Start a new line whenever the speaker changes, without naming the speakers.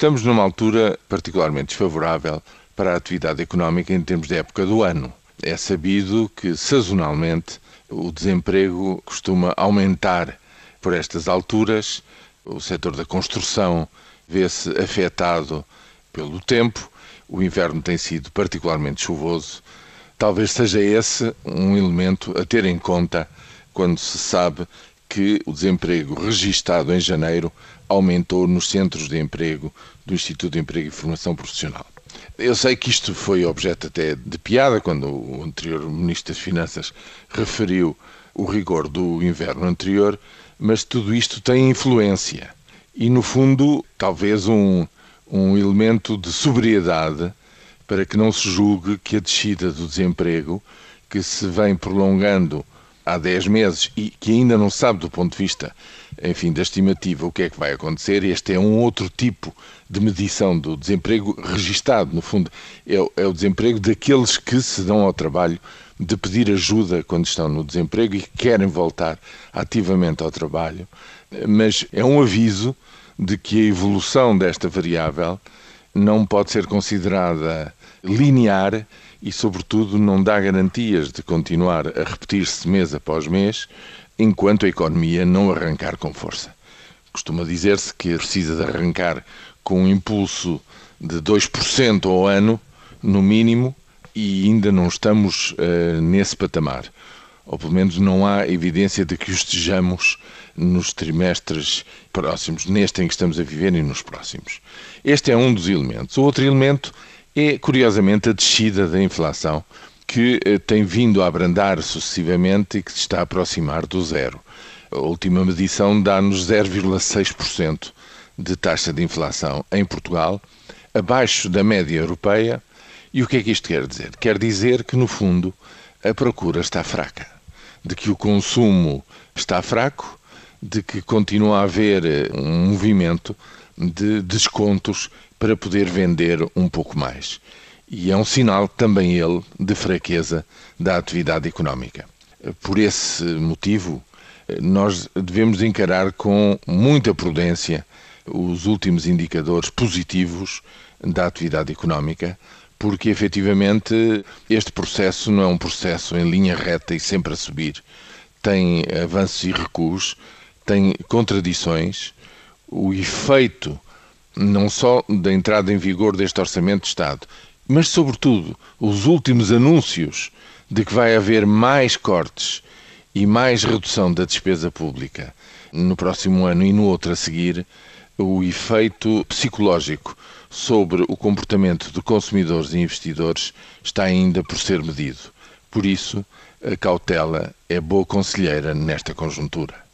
Estamos numa altura particularmente desfavorável para a atividade económica em termos de época do ano. É sabido que, sazonalmente, o desemprego costuma aumentar por estas alturas. O setor da construção vê-se afetado pelo tempo. O inverno tem sido particularmente chuvoso. Talvez seja esse um elemento a ter em conta quando se sabe que o desemprego registado em janeiro aumentou nos centros de emprego do Instituto de Emprego e Formação Profissional. Eu sei que isto foi objeto até de piada quando o anterior Ministro das Finanças referiu o rigor do inverno anterior, mas tudo isto tem influência. E, no fundo, talvez um, um elemento de sobriedade para que não se julgue que a descida do desemprego, que se vem prolongando há 10 meses e que ainda não sabe do ponto de vista, enfim, da estimativa o que é que vai acontecer, este é um outro tipo de medição do desemprego registado, no fundo, é, é o desemprego daqueles que se dão ao trabalho de pedir ajuda quando estão no desemprego e querem voltar ativamente ao trabalho, mas é um aviso de que a evolução desta variável não pode ser considerada linear e, sobretudo, não dá garantias de continuar a repetir-se mês após mês enquanto a economia não arrancar com força. Costuma dizer-se que precisa de arrancar com um impulso de 2% ao ano, no mínimo, e ainda não estamos uh, nesse patamar. Ou pelo menos não há evidência de que o estejamos nos trimestres próximos, neste em que estamos a viver e nos próximos. Este é um dos elementos. O outro elemento é, curiosamente, a descida da inflação, que eh, tem vindo a abrandar sucessivamente e que se está a aproximar do zero. A última medição dá-nos 0,6% de taxa de inflação em Portugal, abaixo da média europeia. E o que é que isto quer dizer? Quer dizer que, no fundo, a procura está fraca, de que o consumo está fraco, de que continua a haver eh, um movimento de descontos para poder vender um pouco mais. E é um sinal também ele de fraqueza da atividade económica. Por esse motivo, nós devemos encarar com muita prudência os últimos indicadores positivos da atividade económica, porque efetivamente este processo não é um processo em linha reta e sempre a subir. Tem avanços e recuos, tem contradições. O efeito não só da entrada em vigor deste Orçamento de Estado, mas, sobretudo, os últimos anúncios de que vai haver mais cortes e mais redução da despesa pública no próximo ano e no outro a seguir, o efeito psicológico sobre o comportamento de consumidores e investidores está ainda por ser medido. Por isso, a cautela é boa conselheira nesta conjuntura.